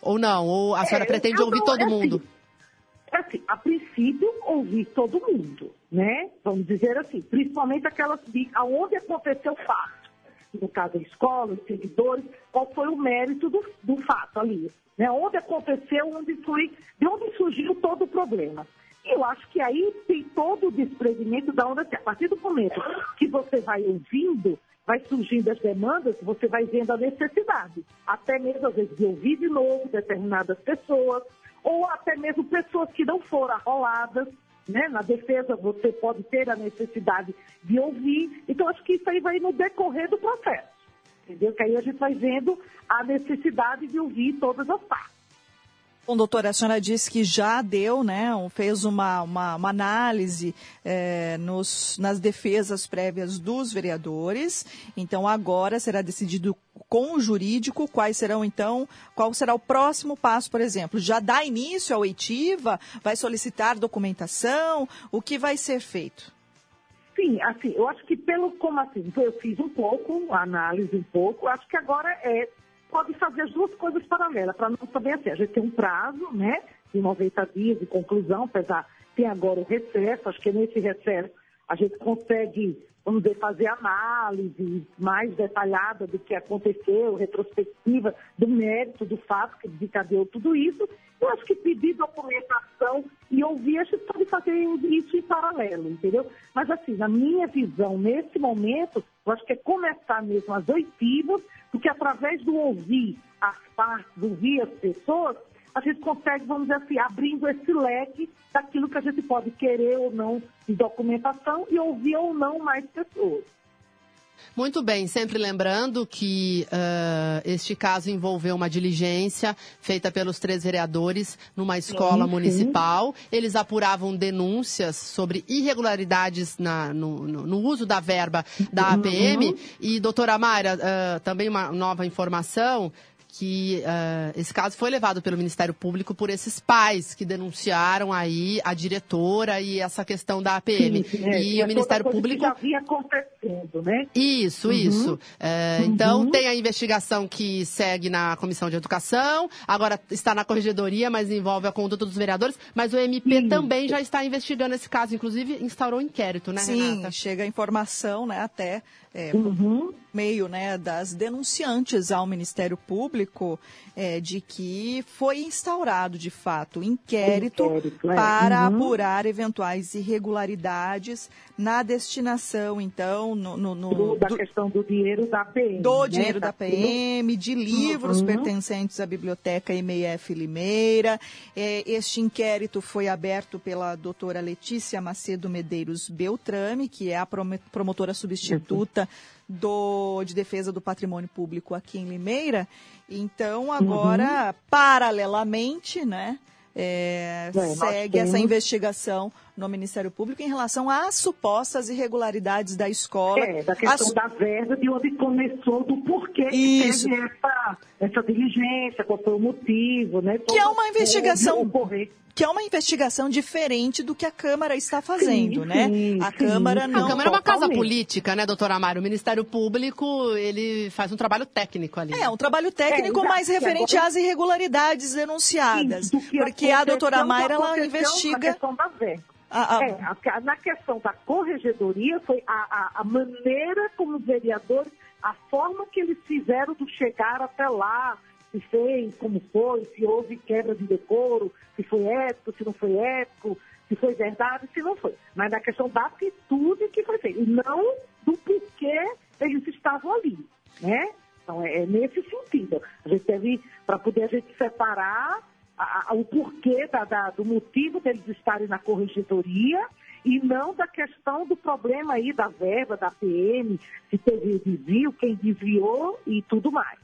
ou não? Ou a senhora É, pretende ouvir não- todo é mundo? Assim, é assim, a princípio, ouvir todo mundo, né? Vamos dizer assim, principalmente aquelas de aonde aconteceu o fato. No caso, a escola, os seguidores, qual foi o mérito do, do fato ali? Né? Onde aconteceu, onde foi, de onde surgiu todo o problema. Eu acho que aí tem todo o desprendimento da onda, a partir do momento que você vai ouvindo, vai surgindo as demandas, você vai vendo a necessidade. Até mesmo, às vezes, de ouvir de novo determinadas pessoas, ou até mesmo pessoas que não foram arroladas. Né? Na defesa, você pode ter a necessidade de ouvir. Então, acho que isso aí vai no decorrer do processo. Entendeu? Que aí a gente vai vendo a necessidade de ouvir todas as partes. Bom, doutora, a senhora disse que já deu, né, fez uma, uma, uma análise eh, nos, nas defesas prévias dos vereadores. Então, agora será decidido com o jurídico quais serão, então, qual será o próximo passo, por exemplo. Já dá início à oitiva? Vai solicitar documentação? O que vai ser feito? Sim, assim, eu acho que pelo como assim, eu fiz um pouco, análise um pouco, acho que agora é, pode fazer as duas coisas paralelas, para não saber assim, a gente tem um prazo, né, de 90 dias de conclusão, apesar, tem agora o recesso, acho que nesse recesso a gente consegue, vamos dizer, fazer análise mais detalhada do que aconteceu, retrospectiva do mérito, do fato que desencadeou tudo isso. Eu acho que pedir documentação e ouvir, a gente pode fazer isso em paralelo, entendeu? Mas assim, na minha visão, nesse momento, eu acho que é começar mesmo as oitivas, porque através do ouvir as partes, ouvir as pessoas, a gente consegue, vamos dizer assim, abrindo esse leque daquilo que a gente pode querer ou não de documentação e ouvir ou não mais pessoas. Muito bem, sempre lembrando que ah, este caso envolveu uma diligência feita pelos três vereadores numa escola sim. municipal. Eles apuravam denúncias sobre irregularidades na- no, no- no uso da verba da APM. E, doutora Mayra, ah, também uma nova informação que ah, esse caso foi levado pelo Ministério Público por esses pais que denunciaram aí a diretora e essa questão da APM. Sim, é, e é o Ministério toda coisa Público já acontecendo, né? isso, Uhum. isso. É, Então, tem a investigação que segue na Comissão de Educação, agora está na Corregedoria, mas envolve a conduta dos vereadores, mas o MP também já está investigando esse caso, inclusive instaurou um inquérito, né, Sim, Renata? chega a informação, né, até é, Uhum. meio né, das denunciantes ao Ministério Público é, de que foi instaurado, de fato, inquérito, Inquérito, é. para Uhum. apurar eventuais irregularidades na destinação, então, no, no- no- Do- da do- questão do dinheiro da PM. do né? dinheiro da Daquilo- PM, de livros Uhum. pertencentes à Biblioteca MF Limeira. É, este inquérito foi aberto pela doutora Letícia Macedo Medeiros Beltrame, que é a promo- promotora substituta do, de defesa do patrimônio público aqui em Limeira. Então, agora, paralelamente, né? é, É, segue essa investigação no Ministério Público em relação às supostas irregularidades da escola. É, da questão As- da verba, de onde começou, do porquê Isso. que teve essa, essa diligência, qual foi o motivo, né? que é uma investigação. Que é uma investigação diferente do que a Câmara está fazendo, Sim, né? sim, a sim. Câmara não A Câmara é uma casa política, né, doutora Amaro? O Ministério Público, ele faz um trabalho técnico ali. É, um trabalho técnico, É, exato. mas referente agora- às irregularidades denunciadas. Sim, porque a aconteceu, doutora Mayra, ela investiga... a- a- É, a- na questão da corregedoria, foi a, a- a maneira como os vereadores, a forma que eles fizeram do chegar até lá, se fez, como foi, se houve quebra de decoro, se foi ético, se não foi ético, se foi verdade, se não foi. Mas na questão da atitude que foi feita, e não do porquê eles estavam ali, né? Então, é, é nesse sentido. A gente deve, para poder a gente separar a- a- o porquê da- da- do motivo deles estarem na corregedoria e não da questão do problema aí da verba, da PM, se teve desvio, quem desviou e tudo mais.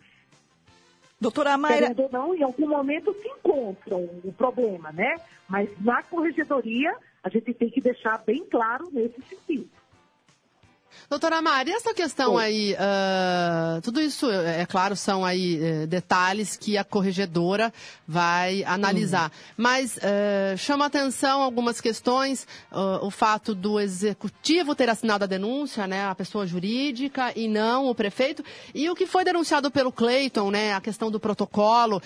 Doutora Mayra, Querendo ou não, em algum momento se encontram o problema, né? Mas na corregedoria, a gente tem que deixar bem claro nesse sentido. Doutora Mari, essa questão Oi. aí, ah, tudo isso, é é claro, são aí eh, detalhes que a corregedora vai analisar. Mas eh, chama atenção algumas questões, ah, o fato do executivo ter assinado a denúncia, né, a pessoa jurídica, e não o prefeito, e o que foi denunciado pelo Cleiton, né, a questão do protocolo,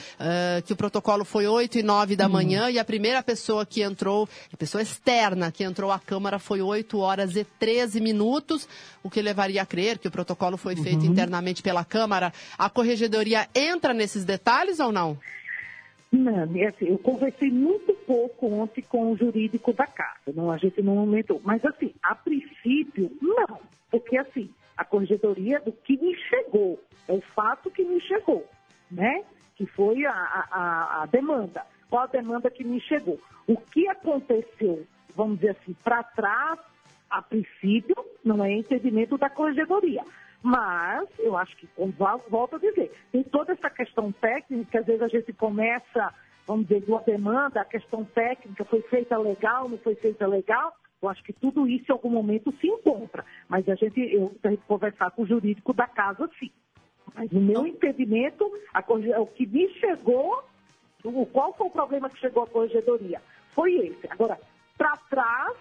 que o protocolo foi 8 e 9 da manhã, e a primeira pessoa que entrou, a pessoa externa que entrou à Câmara foi 8 horas e 13 minutos, o que levaria a crer que o protocolo foi feito internamente pela Câmara. A corregedoria entra nesses detalhes ou não? Não, é assim, eu conversei muito pouco ontem com o jurídico da casa, não, a gente não aumentou. Mas assim, a princípio, não. Porque assim, a corregedoria do que me chegou, é o fato que me chegou, né? Que foi a, a, a demanda. Qual a demanda que me chegou? O que aconteceu, vamos dizer assim, para trás, a princípio, não é entendimento da corregedoria. Mas, eu acho que, volto a dizer, tem toda essa questão técnica, que às vezes a gente começa, vamos dizer, de uma demanda, a questão técnica foi feita legal, não foi feita legal. Eu acho que tudo isso em algum momento se encontra. Mas a gente, eu tenho que conversar com o jurídico da casa, sim. Mas no meu entendimento, a o que me chegou, o, qual foi o problema que chegou à corregedoria? Foi esse. Agora, para trás,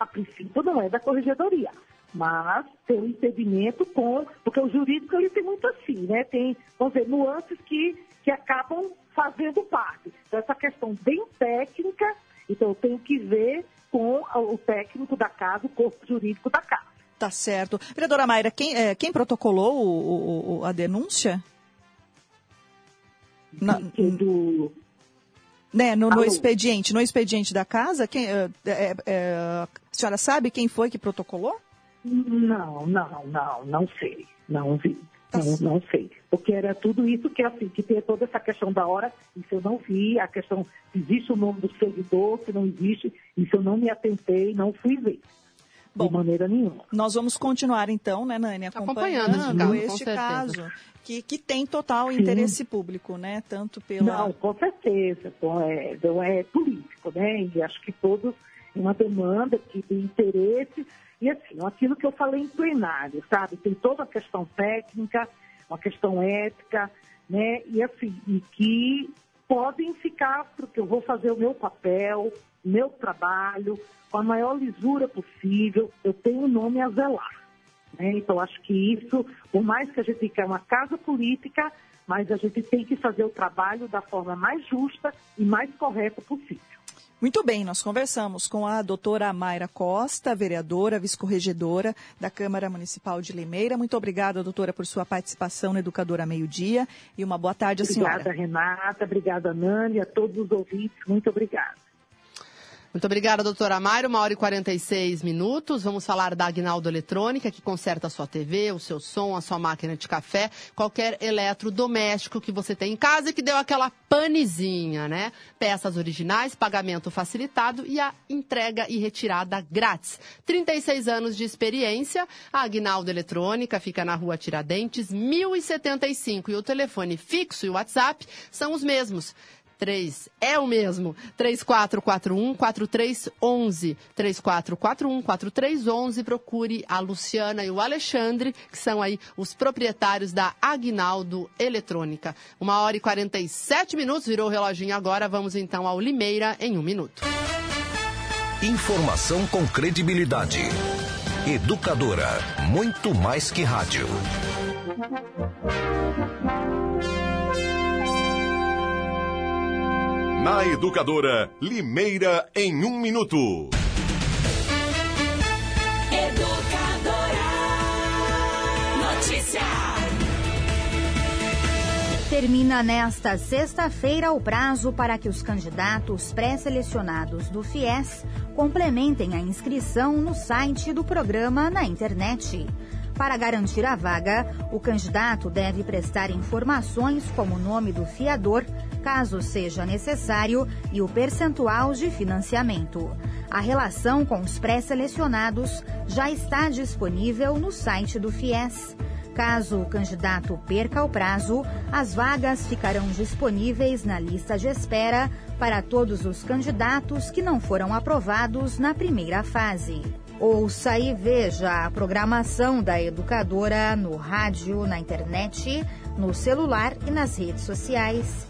a princípio não é da corregedoria, mas tem um entendimento com, porque o jurídico ele tem muito assim, né? Tem, vamos dizer, nuances que, que acabam fazendo parte. Então, essa questão bem técnica, então eu tenho que ver com o técnico da casa, o corpo jurídico da casa. Tá certo. Vereadora Mayra, quem, eh, quem protocolou o- o- o- a denúncia? Na- do... Né, no, no expediente, no expediente da casa, quem, eh, eh, a senhora sabe quem foi que protocolou? Não, não, não, não sei. Não vi. Não, não sei. Porque era tudo isso que, assim, que tem toda essa questão da hora, isso eu não vi, a questão se existe o nome do servidor, se não existe, isso eu não me atentei, não fui ver. De maneira nenhuma. Nós vamos continuar então, né, Nani, Acompanhando acompanhando, com este caso, que, que tem total Sim. interesse público, né? Tanto pela. Não, com certeza. Então, é, não é político, né? E acho que todos uma demanda que tem interesse. E assim, aquilo que eu falei em plenário, sabe? Tem toda a questão técnica, uma questão ética, né? E assim, e que podem ficar, porque eu vou fazer o meu papel, meu trabalho, com a maior lisura possível. Eu tenho um nome a zelar. né? Então, acho que isso, por mais que a gente quer uma casa política, mas a gente tem que fazer o trabalho da forma mais justa e mais correta possível. Muito bem, nós conversamos com a doutora Mayra Costa, vereadora, vice-corregedora da Câmara Municipal de Limeira. Muito obrigada, doutora, por sua participação no Educadora Meio Dia e uma boa tarde à Obrigada, senhora. Renata. Obrigada, Nani. A todos os ouvintes, muito obrigada. Muito obrigada, doutora Mayra. Uma hora e 46 minutos. Vamos falar da Agnaldo Eletrônica, que conserta a sua TV, o seu som, a sua máquina de café, qualquer eletrodoméstico que você tem em casa e que deu aquela panezinha, né? Peças originais, pagamento facilitado e a entrega e retirada grátis. 36 anos de experiência. A Agnaldo Eletrônica fica na rua Tiradentes, 1075. E o telefone fixo e o WhatsApp são os mesmos. 3 é o mesmo. 3441-4311. 3441-4311. Procure a Luciana e o Alexandre, que são aí os proprietários da Agnaldo Eletrônica. Uma hora e 47 minutos, virou o reloginho agora. Vamos então ao Limeira em um minuto. Informação com credibilidade. Educadora, muito mais que rádio. Na Educadora, Limeira em um minuto. Educadora. Notícia. Termina nesta sexta-feira o prazo para que os candidatos pré-selecionados do FIES complementem a inscrição no site do programa na internet. Para garantir a vaga, o candidato deve prestar informações como o nome do fiador, caso seja necessário, e o percentual de financiamento. A relação com os pré-selecionados já está disponível no site do FIES. Caso o candidato perca o prazo, as vagas ficarão disponíveis na lista de espera para todos os candidatos que não foram aprovados na primeira fase. Ouça e veja a programação da educadora no rádio, na internet, no celular e nas redes sociais.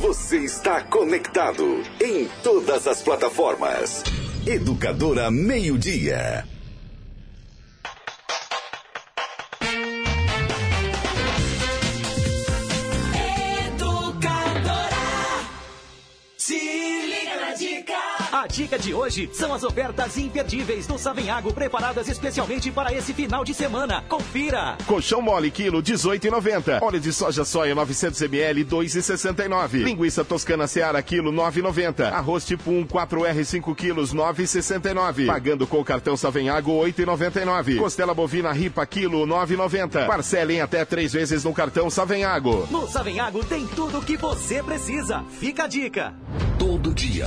Você está conectado em todas as plataformas. Educadora Meio Dia. A dica de hoje são as ofertas imperdíveis do Savenhago preparadas especialmente para esse final de semana. Confira! Colchão mole, quilo, 18,90. Óleo de soja soia, 900ml, 2,69. Linguiça toscana seara, quilo, 9,90. Arroz tipo 1, 4R, 5 quilos, 9,69. Pagando com o cartão Savenhago, 8,99. Costela bovina ripa, quilo, 9,90. Parcelem até três vezes no cartão Savenhago. No Savenhago tem tudo o que você precisa. Fica a dica! Todo dia,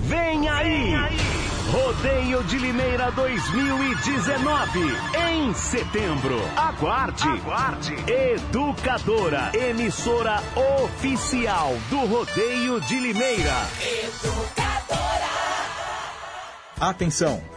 Vem aí! Rodeio de Limeira 2019, em setembro. Aguarde! Aguarde! Educadora, emissora oficial do Rodeio de Limeira. Atenção!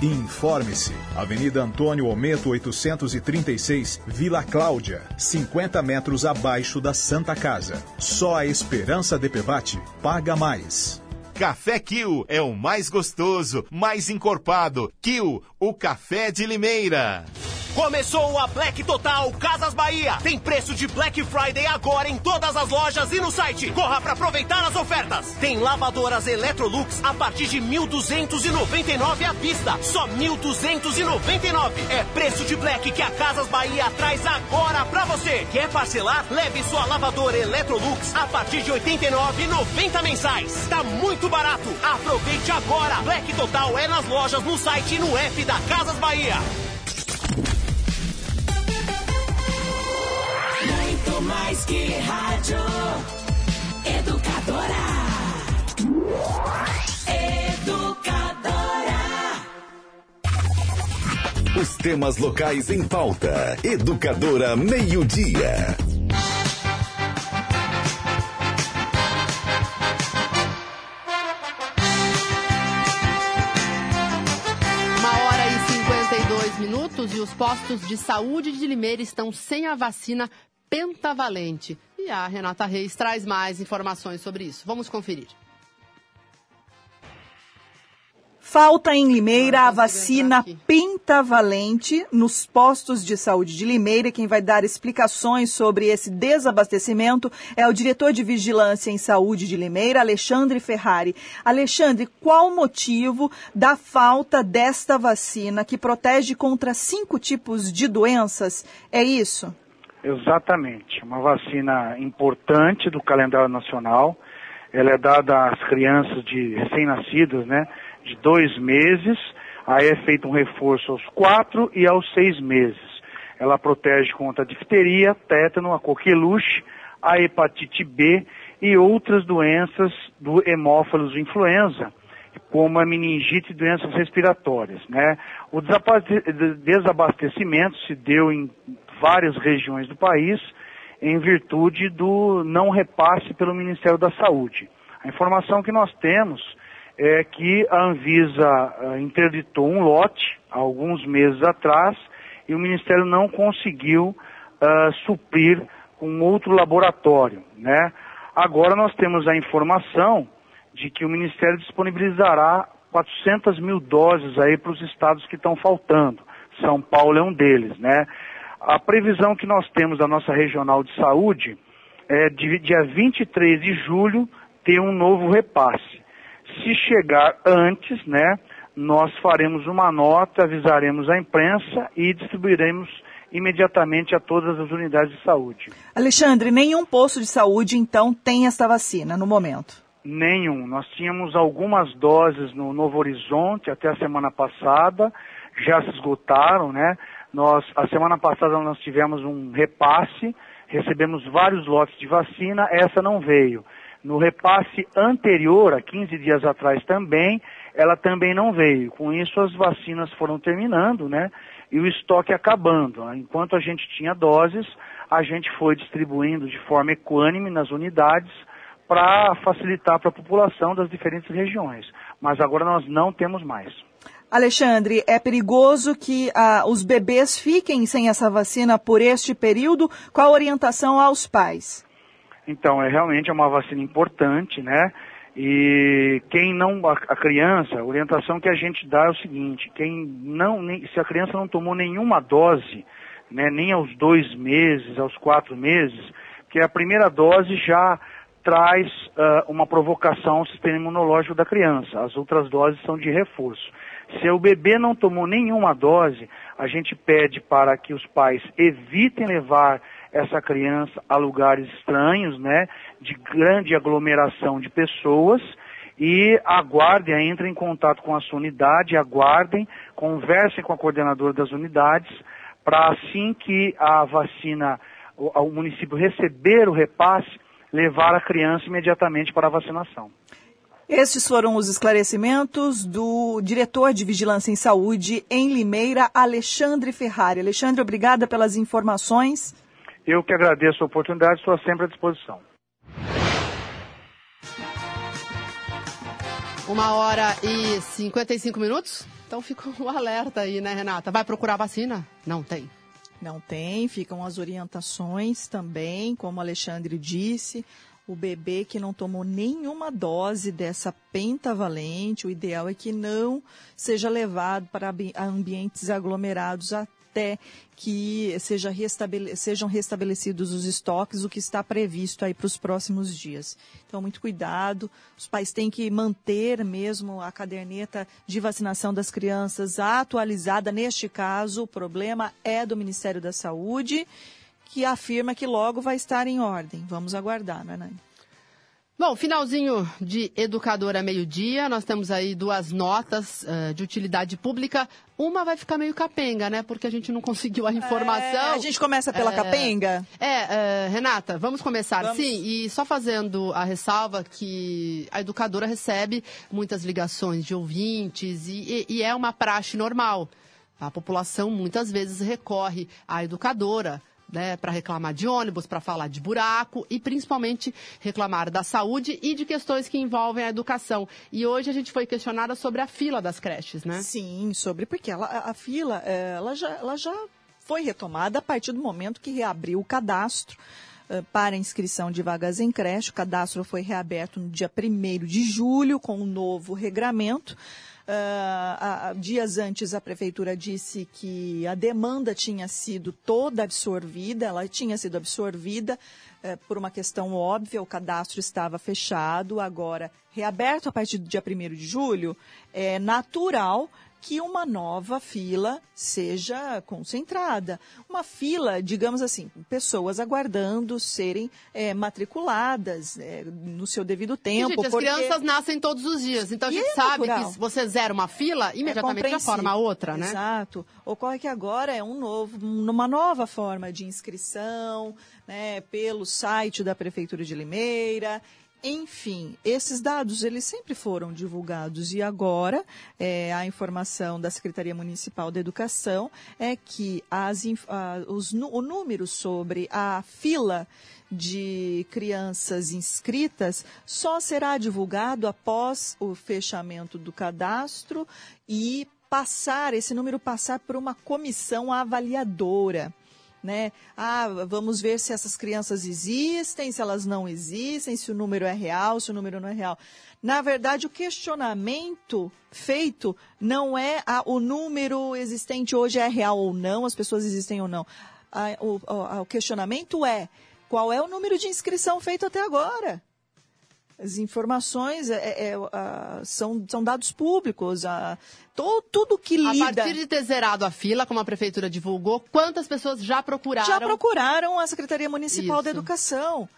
e informe-se. Avenida Antônio Ometo 836, Vila Cláudia, 50 metros abaixo da Santa Casa. Só a Esperança DPVAT paga mais. Café Kill é o mais gostoso, mais encorpado. Kill, o café de Limeira. Começou a Black Total Casas Bahia. Tem preço de Black Friday agora em todas as lojas e no site. Corra para aproveitar as ofertas. Tem lavadoras Electrolux a partir de 1.299 à vista. Só 1.299. É preço de Black que a Casas Bahia traz agora para você. Quer parcelar? Leve sua lavadora Electrolux a partir de 89,90 mensais. Tá muito barato. Aproveite agora. Black Total é nas lojas, no site e no app da Casas Bahia. Muito mais que rádio. Educadora. Educadora. Os temas locais em pauta. Educadora Meio Dia. Postos de saúde de Limeira estão sem a vacina pentavalente. E a Renata Reis traz mais informações sobre isso. Vamos conferir. Falta em Limeira a vacina pentavalente nos postos de saúde de Limeira. Quem vai dar explicações sobre esse desabastecimento é o diretor de Vigilância em Saúde de Limeira, Alexandre Ferrari. Alexandre, qual o motivo da falta desta vacina que protege contra cinco tipos de doenças? É isso? Exatamente. Uma vacina importante do calendário nacional. Ela é dada às crianças de recém-nascidas, né? De dois meses. Aí é feito um reforço aos quatro e aos seis meses. Ela protege contra a difteria, tétano, a coqueluche, a hepatite B e outras doenças do hemófilos influenza. como a meningite e doenças respiratórias. Né? O desabastecimento se deu em várias regiões do país em virtude do não repasse pelo Ministério da Saúde. A informação que nós temos é que a Anvisa uh, interditou um lote alguns meses atrás e o Ministério não conseguiu uh, suprir com outro laboratório. Né? Agora nós temos a informação de que o Ministério disponibilizará 400 mil doses aí para os estados que estão faltando. São Paulo é um deles, né? A previsão que nós temos da nossa regional de saúde é de dia 23 de julho ter um novo repasse. Se chegar antes, né, nós faremos uma nota, avisaremos a imprensa e distribuiremos imediatamente a todas as unidades de saúde. Alexandre, nenhum posto de saúde então tem esta vacina no momento? Nenhum. Nós tínhamos algumas doses no Novo Horizonte até a semana passada, já se esgotaram, né? Nós, a semana passada nós tivemos um repasse, recebemos vários lotes de vacina, essa não veio. No repasse anterior, há 15 dias atrás também, ela também não veio. Com isso as vacinas foram terminando, né? E o estoque acabando. Enquanto a gente tinha doses, a gente foi distribuindo de forma equânime nas unidades para facilitar para a população das diferentes regiões. Mas agora nós não temos mais. Alexandre, é perigoso que ah, os bebês fiquem sem essa vacina por este período? Qual a orientação aos pais? Então, é realmente é uma vacina importante, né? E quem não, a, a criança, a orientação que a gente dá é o seguinte, quem não, nem, se a criança não tomou nenhuma dose, né, nem aos dois meses, aos quatro meses, que a primeira dose já traz uh, uma provocação ao sistema imunológico da criança. As outras doses são de reforço. Se o bebê não tomou nenhuma dose, a gente pede para que os pais evitem levar essa criança a lugares estranhos, né, de grande aglomeração de pessoas e aguardem, entrem em contato com a sua unidade, aguardem, conversem com a coordenadora das unidades, para assim que a vacina, o, o município receber o repasse, levar a criança imediatamente para a vacinação. Estes foram os esclarecimentos do diretor de Vigilância em Saúde em Limeira, Alexandre Ferrari. Alexandre, obrigada pelas informações. Eu que agradeço a oportunidade, estou sempre à disposição. Uma hora e 55 minutos? Então fica o um alerta aí, né, Renata? Vai procurar vacina? Não tem. Não tem, ficam as orientações também, como o Alexandre disse o bebê que não tomou nenhuma dose dessa pentavalente, o ideal é que não seja levado para ambientes aglomerados até que seja restabele sejam restabelecidos os estoques, o que está previsto aí para os próximos dias. Então, muito cuidado. Os pais têm que manter mesmo a caderneta de vacinação das crianças atualizada. Neste caso, o problema é do Ministério da Saúde que afirma que logo vai estar em ordem. Vamos aguardar, não é, Nani? Bom, finalzinho de educadora meio-dia, nós temos aí duas notas uh, de utilidade pública. Uma vai ficar meio capenga, né? Porque a gente não conseguiu a informação. É, a gente começa pela é, capenga? É, uh, Renata, vamos começar vamos. sim. E só fazendo a ressalva que a educadora recebe muitas ligações de ouvintes e, e, e é uma praxe normal. A população muitas vezes recorre à educadora né, para reclamar de ônibus, para falar de buraco e principalmente reclamar da saúde e de questões que envolvem a educação. E hoje a gente foi questionada sobre a fila das creches, né? Sim, sobre porque ela, a fila é, ela já, ela já foi retomada a partir do momento que reabriu o cadastro é, para inscrição de vagas em creche. O cadastro foi reaberto no dia 1 de julho com um novo regramento. Uh, dias antes, a prefeitura disse que a demanda tinha sido toda absorvida, ela tinha sido absorvida uh, por uma questão óbvia, o cadastro estava fechado, agora reaberto a partir do dia 1 de julho, é natural que uma nova fila seja concentrada. Uma fila, digamos assim, pessoas aguardando serem é, matriculadas é, no seu devido tempo. gente, porque... as crianças nascem todos os dias, então a gente é sabe natural. que se você zera uma fila, imediatamente é já forma outra, né? Exato. Ocorre que agora é um novo, uma nova forma de inscrição, né, pelo site da Prefeitura de Limeira, Enfim, esses dados eles sempre foram divulgados. E agora é, a informação da Secretaria Municipal da Educação é que as, a, os, o número sobre a fila de crianças inscritas só será divulgado após o fechamento do cadastro e passar esse número passar por uma comissão avaliadora né? Ah, vamos ver se essas crianças existem, se elas não existem, se o número é real, se o número não é real. Na verdade, o questionamento feito não é ah, o número existente hoje é real ou não, as pessoas existem ou não. Ah, o, o, o questionamento é qual é o número de inscrição feito até agora? As informações é, é, é são, são dados públicos. A, to, tudo que lida... A partir de ter zerado a fila, como a prefeitura divulgou, quantas pessoas já procuraram? Já procuraram a Secretaria Municipal Isso. da Educação.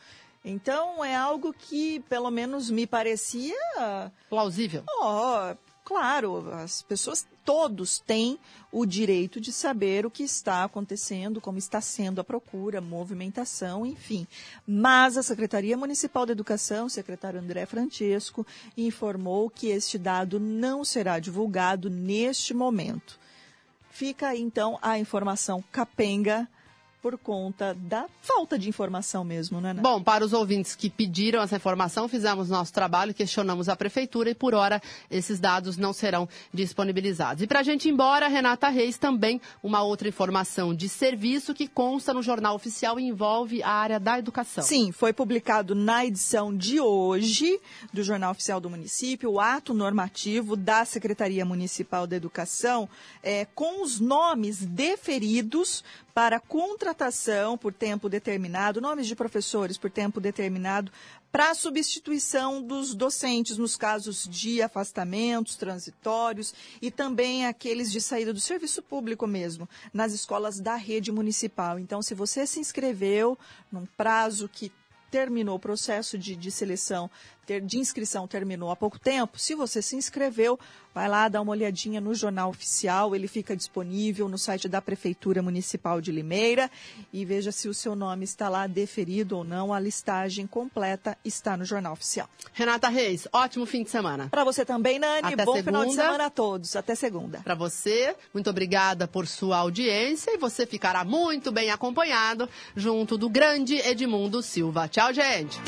Então, é algo que, pelo menos, me parecia... Plausível. Oh, claro, as pessoas todos têm o direito de saber o que está acontecendo, como está sendo a procura, movimentação, enfim. Mas a Secretaria Municipal da Educação, secretário André Francesco, informou que este dado não será divulgado neste momento. Fica então a informação capenga por conta da falta de informação mesmo, né? Bom, para os ouvintes que pediram essa informação, fizemos nosso trabalho, questionamos a prefeitura e por hora esses dados não serão disponibilizados. E para a gente ir embora, Renata Reis, também uma outra informação de serviço que consta no Jornal Oficial e envolve a área da educação. Sim, foi publicado na edição de hoje do Jornal Oficial do Município o ato normativo da Secretaria Municipal da Educação é, com os nomes deferidos para contratação por tempo determinado, nomes de professores por tempo determinado, para substituição dos docentes nos casos de afastamentos transitórios e também aqueles de saída do serviço público mesmo, nas escolas da rede municipal. Então, se você se inscreveu num prazo que terminou o processo de, de seleção, de inscrição terminou há pouco tempo, se você se inscreveu, vai lá dar uma olhadinha no jornal oficial, ele fica disponível no site da Prefeitura Municipal de Limeira e veja se o seu nome está lá deferido ou não. A listagem completa está no jornal oficial. Renata Reis, ótimo fim de semana. Para você também, Nani. Até Bom segunda. final de semana a todos. Até segunda. Para você, muito obrigada por sua audiência e você ficará muito bem acompanhado junto do grande Edmundo Silva. Tchau, gente.